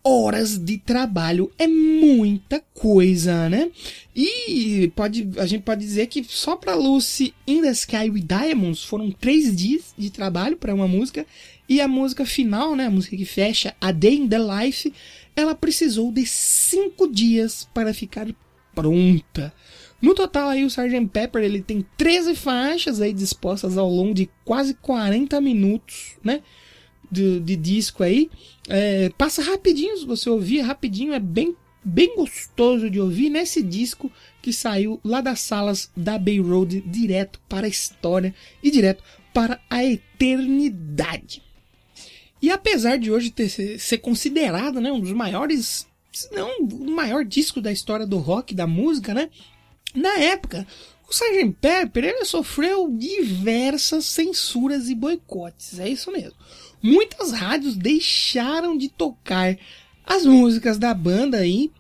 horas de trabalho. É muita coisa, né? E pode, a gente pode dizer que só para Lucy in the Sky with Diamonds foram três dias de trabalho para uma música. E a música final, né? A música que fecha A Day in the Life, ela precisou de cinco dias para ficar pronta. No total aí o Sgt. Pepper ele tem 13 faixas aí dispostas ao longo de quase 40 minutos, né? De, de disco aí. É, passa rapidinho, se você ouvir rapidinho, é bem, bem gostoso de ouvir nesse disco que saiu lá das salas da Bay Road direto para a história e direto para a eternidade. E apesar de hoje ter, ser considerado né, um dos maiores, se não o maior disco da história do rock, da música, né? Na época, o Sgt. Pepper ele sofreu diversas censuras e boicotes, é isso mesmo. Muitas rádios deixaram de tocar as músicas da banda aí,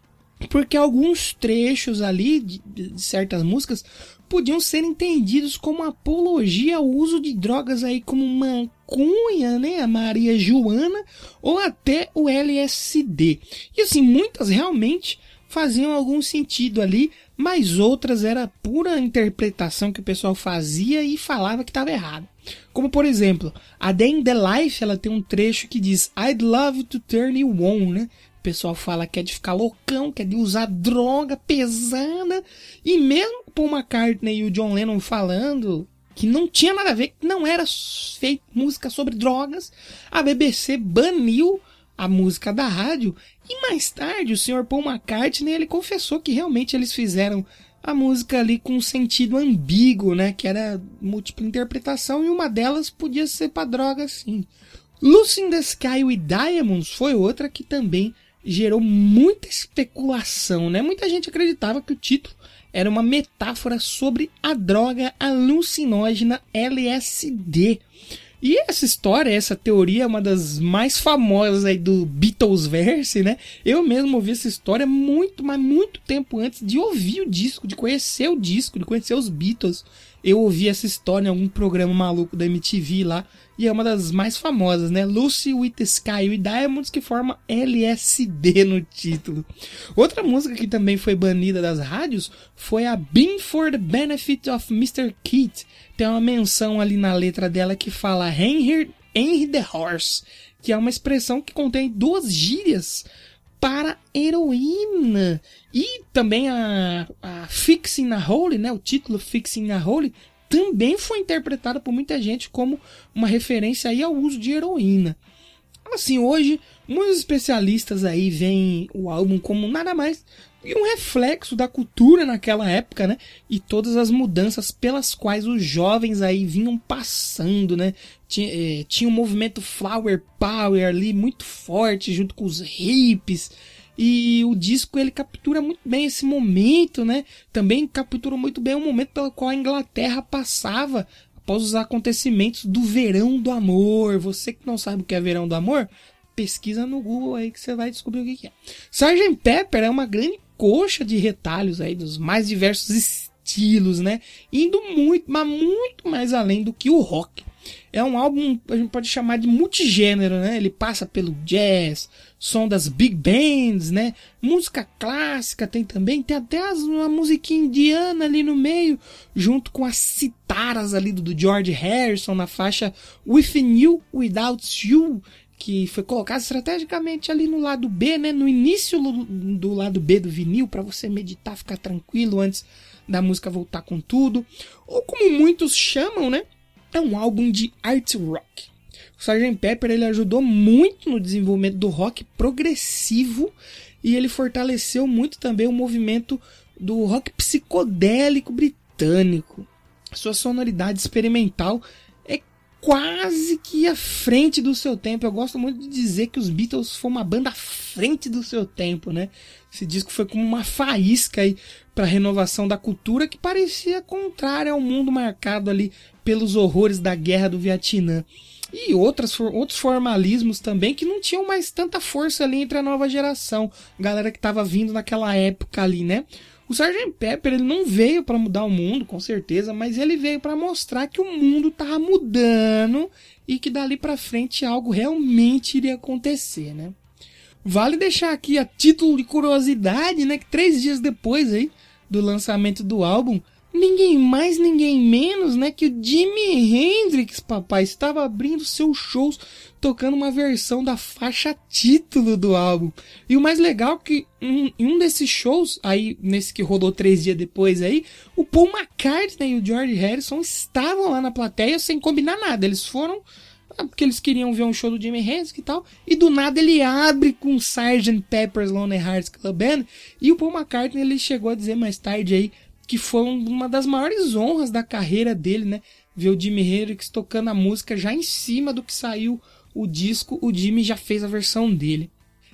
porque alguns trechos ali de, de certas músicas podiam ser entendidos como apologia ao uso de drogas aí como maconha, né, a Maria Joana ou até o LSD. E assim, muitas realmente faziam algum sentido ali, mas outras era pura interpretação que o pessoal fazia e falava que estava errado. Como por exemplo, a Day in the Life, ela tem um trecho que diz I'd love to turn you on, né? O pessoal fala que é de ficar loucão, que é de usar droga pesada. E mesmo o Paul McCartney e o John Lennon falando que não tinha nada a ver, que não era feito música sobre drogas, a BBC baniu a música da rádio. E mais tarde, o Sr. Paul McCartney ele confessou que realmente eles fizeram a música ali com um sentido ambíguo, né? Que era múltipla interpretação e uma delas podia ser para droga, sim. Lucy in the Sky with Diamonds foi outra que também gerou muita especulação, né? Muita gente acreditava que o título era uma metáfora sobre a droga alucinógena LSD. E essa história, essa teoria é uma das mais famosas aí do Beatlesverse, né? Eu mesmo ouvi essa história muito, mas muito tempo antes de ouvir o disco, de conhecer o disco, de conhecer os Beatles. Eu ouvi essa história em algum programa maluco da MTV lá, e é uma das mais famosas, né? Lucy with the Sky with Diamonds, que forma LSD no título. Outra música que também foi banida das rádios foi a Being for the Benefit of Mr. Keith. Tem uma menção ali na letra dela que fala Henry, Henry the Horse, que é uma expressão que contém duas gírias para heroína. E também a, a Fixing a Holy, né? O título Fixing a Holy também foi interpretada por muita gente como uma referência aí ao uso de heroína. Assim, hoje, muitos especialistas aí veem o álbum como nada mais que um reflexo da cultura naquela época, né? E todas as mudanças pelas quais os jovens aí vinham passando, né? Tinha, eh, tinha um movimento Flower Power ali muito forte junto com os hippies e o disco ele captura muito bem esse momento, né? Também captura muito bem o momento pelo qual a Inglaterra passava após os acontecimentos do verão do amor. Você que não sabe o que é verão do amor, pesquisa no Google aí que você vai descobrir o que é. Sgt. Pepper é uma grande coxa de retalhos aí dos mais diversos estilos, né? Indo muito, mas muito mais além do que o rock. É um álbum, a gente pode chamar de multigênero, né? Ele passa pelo jazz, som das big bands, né? Música clássica tem também, tem até as, uma musiquinha indiana ali no meio, junto com as citaras ali do, do George Harrison na faixa Within You, Without You, que foi colocado estrategicamente ali no lado B, né? No início do lado B do vinil, para você meditar, ficar tranquilo antes da música voltar com tudo. Ou como muitos chamam, né? É um álbum de art rock. O Sgt. Pepper ele ajudou muito no desenvolvimento do rock progressivo e ele fortaleceu muito também o movimento do rock psicodélico britânico. Sua sonoridade experimental é quase que à frente do seu tempo. Eu gosto muito de dizer que os Beatles foram uma banda à frente do seu tempo, né? Esse disco foi como uma faísca aí para a renovação da cultura que parecia contrária ao mundo marcado ali pelos horrores da guerra do Vietnã. E outras, outros formalismos também que não tinham mais tanta força ali entre a nova geração, galera que estava vindo naquela época ali, né? O Sgt. Pepper ele não veio para mudar o mundo, com certeza, mas ele veio para mostrar que o mundo estava mudando e que dali para frente algo realmente iria acontecer, né? Vale deixar aqui a título de curiosidade, né, que três dias depois aí do lançamento do álbum, ninguém mais, ninguém menos, né, que o Jimi Hendrix, papai, estava abrindo seus shows tocando uma versão da faixa título do álbum. E o mais legal é que em um, desses shows, aí nesse que rodou três dias depois aí, o Paul McCartney e o George Harrison estavam lá na plateia sem combinar nada. Eles foram ah, porque eles queriam ver um show do Jimi Hendrix e tal, e do nada ele abre com Sgt. Pepper's Lonely Hearts Club Band, e o Paul McCartney ele chegou a dizer mais tarde aí que foi uma das maiores honras da carreira dele, né? Ver o Jimi Hendrix tocando a música já em cima do que saiu o disco, o Jimmy já fez a versão dele.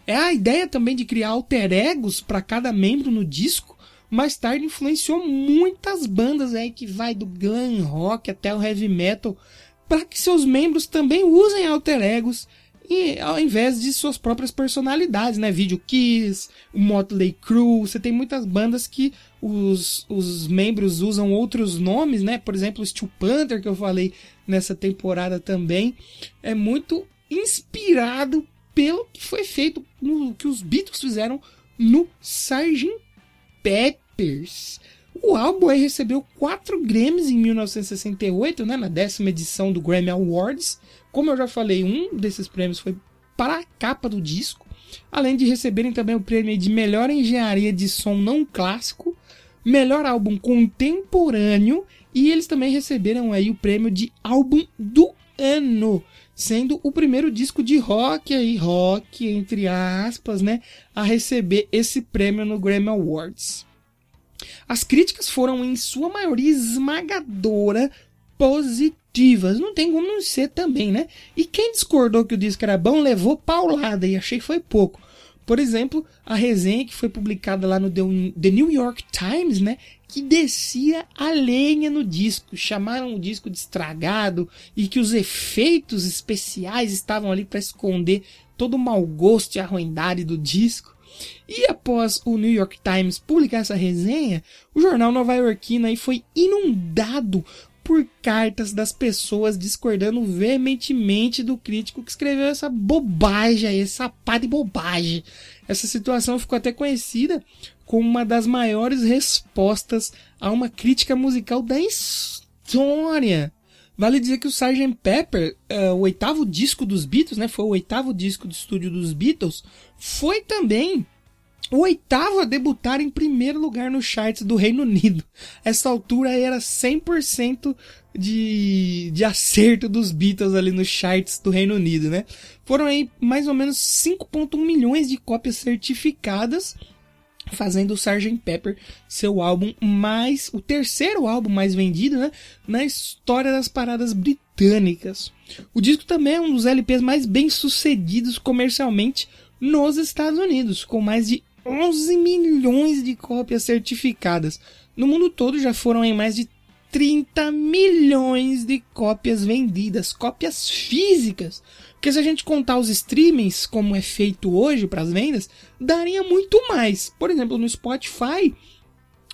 É a ideia também de criar alter egos para cada membro no disco. Mais tarde influenciou muitas bandas aí que vai do glam rock até o heavy metal para que seus membros também usem alter egos e ao invés de suas próprias personalidades, né? Video Kiss, Motley Crue, você tem muitas bandas que os, os membros usam outros nomes, né? Por exemplo, o Steel Panther, que eu falei nessa temporada também, é muito inspirado pelo que foi feito, no que os Beatles fizeram no Sgt. Peppers. O álbum recebeu quatro Grammys em 1968, né, na décima edição do Grammy Awards. Como eu já falei, um desses prêmios foi para a capa do disco, além de receberem também o prêmio de melhor engenharia de som não clássico, melhor álbum contemporâneo e eles também receberam aí o prêmio de álbum do ano, sendo o primeiro disco de rock aí, rock entre aspas, né, a receber esse prêmio no Grammy Awards. As críticas foram, em sua maioria esmagadora, Não tem como não ser também, né? E quem discordou que o disco era bom levou paulada e achei que foi pouco. Por exemplo, a resenha que foi publicada lá no The New York Times, né? Que descia a lenha no disco. Chamaram o disco de estragado e que os efeitos especiais estavam ali para esconder todo o mau gosto e a ruindade do disco. E após o New York Times publicar essa resenha, o jornal nova-iorquino foi inundado por cartas das pessoas discordando veementemente do crítico que escreveu essa bobagem essa pá de bobagem. Essa situação ficou até conhecida como uma das maiores respostas a uma crítica musical da história. Vale dizer que o Sgt. Pepper, uh, o oitavo disco dos Beatles, né, foi o oitavo disco de estúdio dos Beatles, foi também o oitavo a debutar em primeiro lugar no charts do Reino Unido. Essa altura era 100% de, de acerto dos Beatles ali nos charts do Reino Unido, né? Foram aí mais ou menos 5.1 milhões de cópias certificadas fazendo o Sgt. Pepper seu álbum mais o terceiro álbum mais vendido, né, na história das paradas britânicas. O disco também é um dos LPs mais bem sucedidos comercialmente nos Estados Unidos, com mais de 11 milhões de cópias certificadas. No mundo todo já foram em mais de 30 milhões de cópias vendidas, cópias físicas. Porque se a gente contar os streamings como é feito hoje para as vendas, daria muito mais. Por exemplo, no Spotify,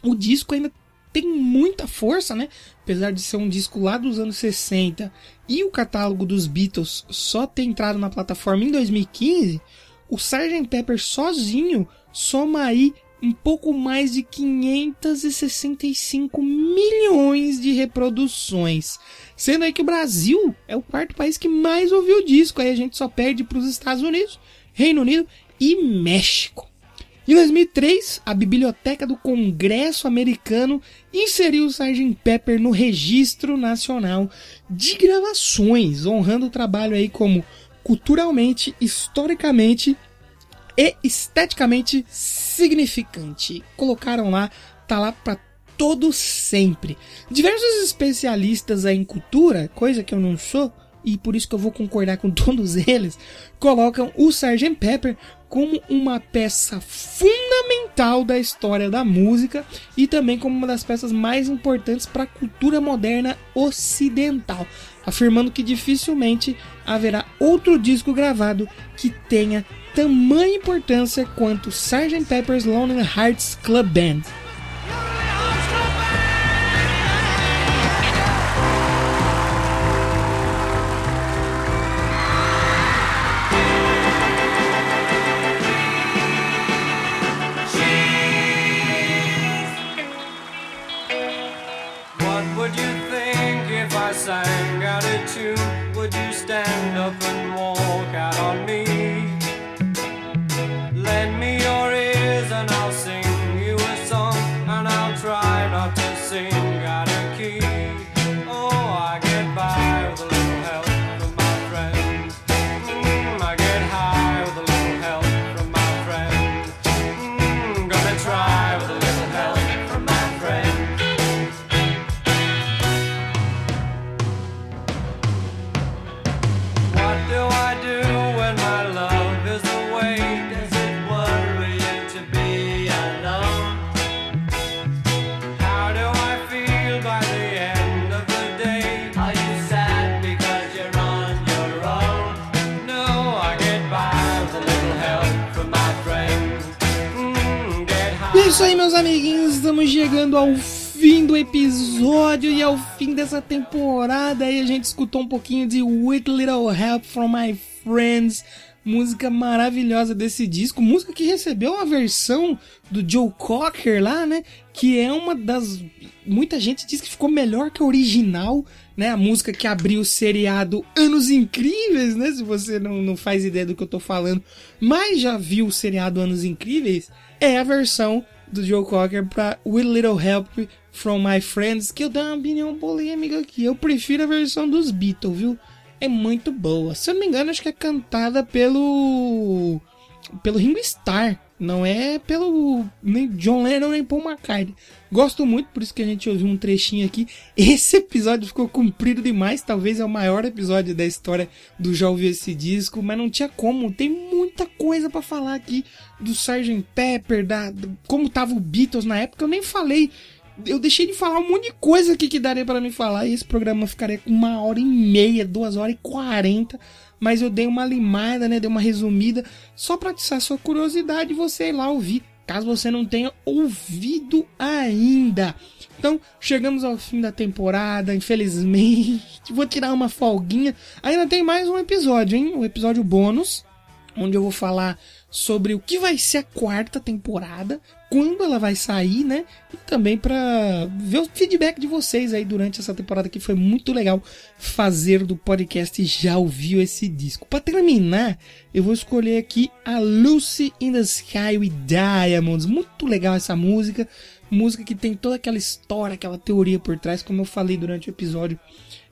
o disco ainda tem muita força, né? Apesar de ser um disco lá dos anos 60 e o catálogo dos Beatles só ter entrado na plataforma em 2015, o Sgt. Pepper sozinho soma aí um pouco mais de 565 milhões de reproduções. Sendo aí que o Brasil é o quarto país que mais ouviu o disco, aí a gente só perde para os Estados Unidos, Reino Unido e México. Em 2003, a Biblioteca do Congresso Americano inseriu o Sgt. Pepper no Registro Nacional de Gravações, honrando o trabalho aí como culturalmente, historicamente e esteticamente significante. Colocaram lá, tá lá para todo sempre. Diversos especialistas em cultura, coisa que eu não sou, e por isso que eu vou concordar com todos eles, colocam o Sgt. Pepper como uma peça fundamental da história da música e também como uma das peças mais importantes para a cultura moderna ocidental, afirmando que dificilmente haverá outro disco gravado que tenha tamanha importância quanto Sgt. Pepper's Lonely Hearts Club Band. Isso aí, meus amiguinhos, estamos chegando ao fim do episódio e ao fim dessa temporada. Aí a gente escutou um pouquinho de With Little Help from My Friends, música maravilhosa desse disco, música que recebeu uma versão do Joe Cocker lá, né? Que é uma das. Muita gente diz que ficou melhor que a original, né? A música que abriu o seriado Anos Incríveis, né? Se você não, não faz ideia do que eu tô falando, mas já viu o seriado Anos Incríveis, é a versão do Joe Cocker pra With Little Help from My Friends, que eu dou uma opinião polêmica aqui. Eu prefiro a versão dos Beatles, viu? É muito boa. Se eu não me engano, acho que é cantada pelo. pelo Ringo Starr. Não é pelo nem John Lennon nem Paul McCartney. Gosto muito, por isso que a gente ouviu um trechinho aqui. Esse episódio ficou comprido demais. Talvez é o maior episódio da história do Já Ouviu Esse Disco. Mas não tinha como. Tem muita coisa pra falar aqui do Sgt. Pepper, da, do- como tava o Beatles na época. Eu nem falei eu deixei de falar um monte de coisa aqui que daria pra me falar e esse programa ficaria com uma hora e meia, duas horas e quarenta. Mas eu dei uma limada, né? Dei uma resumida só pra atiçar sua curiosidade e você ir lá ouvir, caso você não tenha ouvido ainda. Então, chegamos ao fim da temporada, infelizmente. Vou tirar uma folguinha. Ainda tem mais um episódio, hein? Um episódio bônus onde eu vou falar sobre o que vai ser a quarta temporada, quando ela vai sair, né? E também para ver o feedback de vocês aí durante essa temporada que foi muito legal fazer do podcast Já ouviu esse disco. Para terminar, eu vou escolher aqui a Lucy in the Sky with Diamonds. Muito legal essa música, música que tem toda aquela história, aquela teoria por trás, como eu falei durante o episódio.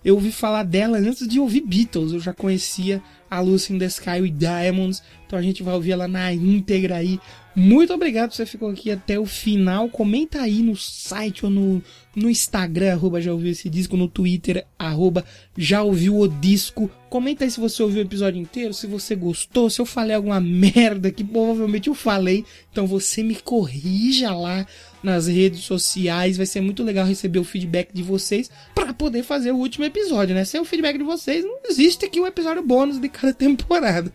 Eu ouvi falar dela antes de ouvir Beatles. Eu já conhecia a Lucy in the Sky with Diamonds. Então a gente vai ouvir ela na íntegra aí. Muito obrigado você ficou aqui até o final. Comenta aí no site ou no, no Instagram, arroba já ouviu esse disco, no Twitter, arroba já ouviu o disco. Comenta aí se você ouviu o episódio inteiro, se você gostou, se eu falei alguma merda que provavelmente eu falei. Então você me corrija lá nas redes sociais. Vai ser muito legal receber o feedback de vocês para poder fazer o último episódio, né? Sem o feedback de vocês, não existe aqui um episódio bônus de cada temporada.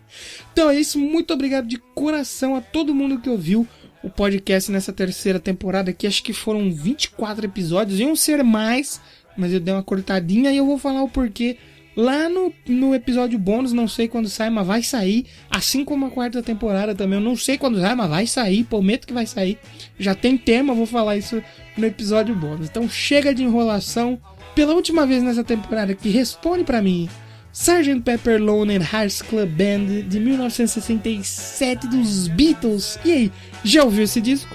Então é isso, muito obrigado de coração a todo mundo que ouviu. o podcast nessa terceira temporada aqui. Acho que foram 24 episódios, iam ser mais, mas eu dei uma cortadinha e eu vou falar o porquê lá no, no episódio bônus. Não sei quando sai, mas vai sair. Assim como a quarta temporada também. Eu não sei quando sai, mas vai sair. Prometo que vai sair. Já tem tema, vou falar isso no episódio bônus. Então chega de enrolação. Pela última vez nessa temporada que responde pra mim. Sgt. Pepper Lonely Hearts Club Band de 1967 dos Beatles. E aí, já ouviu esse disco?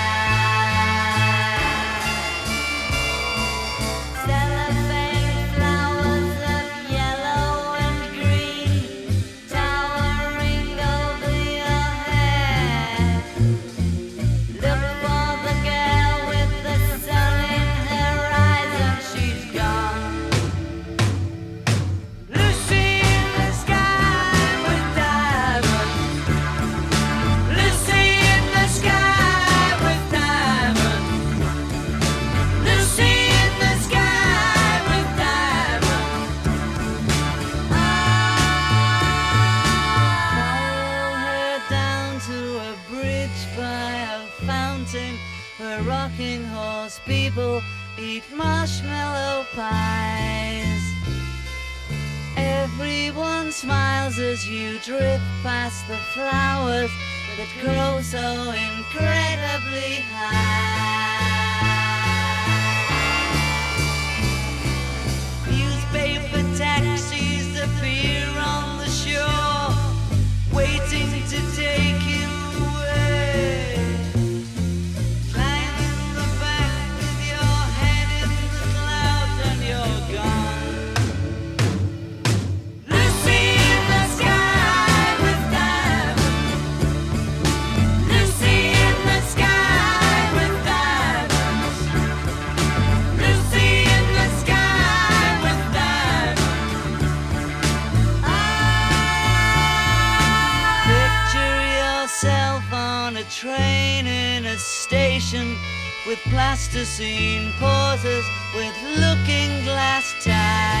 Everyone smiles as you drift past the flowers that grow so incredibly high. With plasticine pauses with looking glass ties.